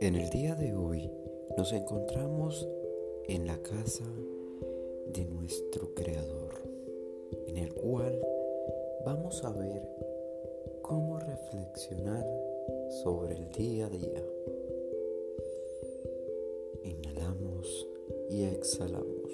En el día de hoy nos encontramos en la casa de nuestro Creador, en el cual vamos a ver cómo reflexionar sobre el día a día. Inhalamos y exhalamos.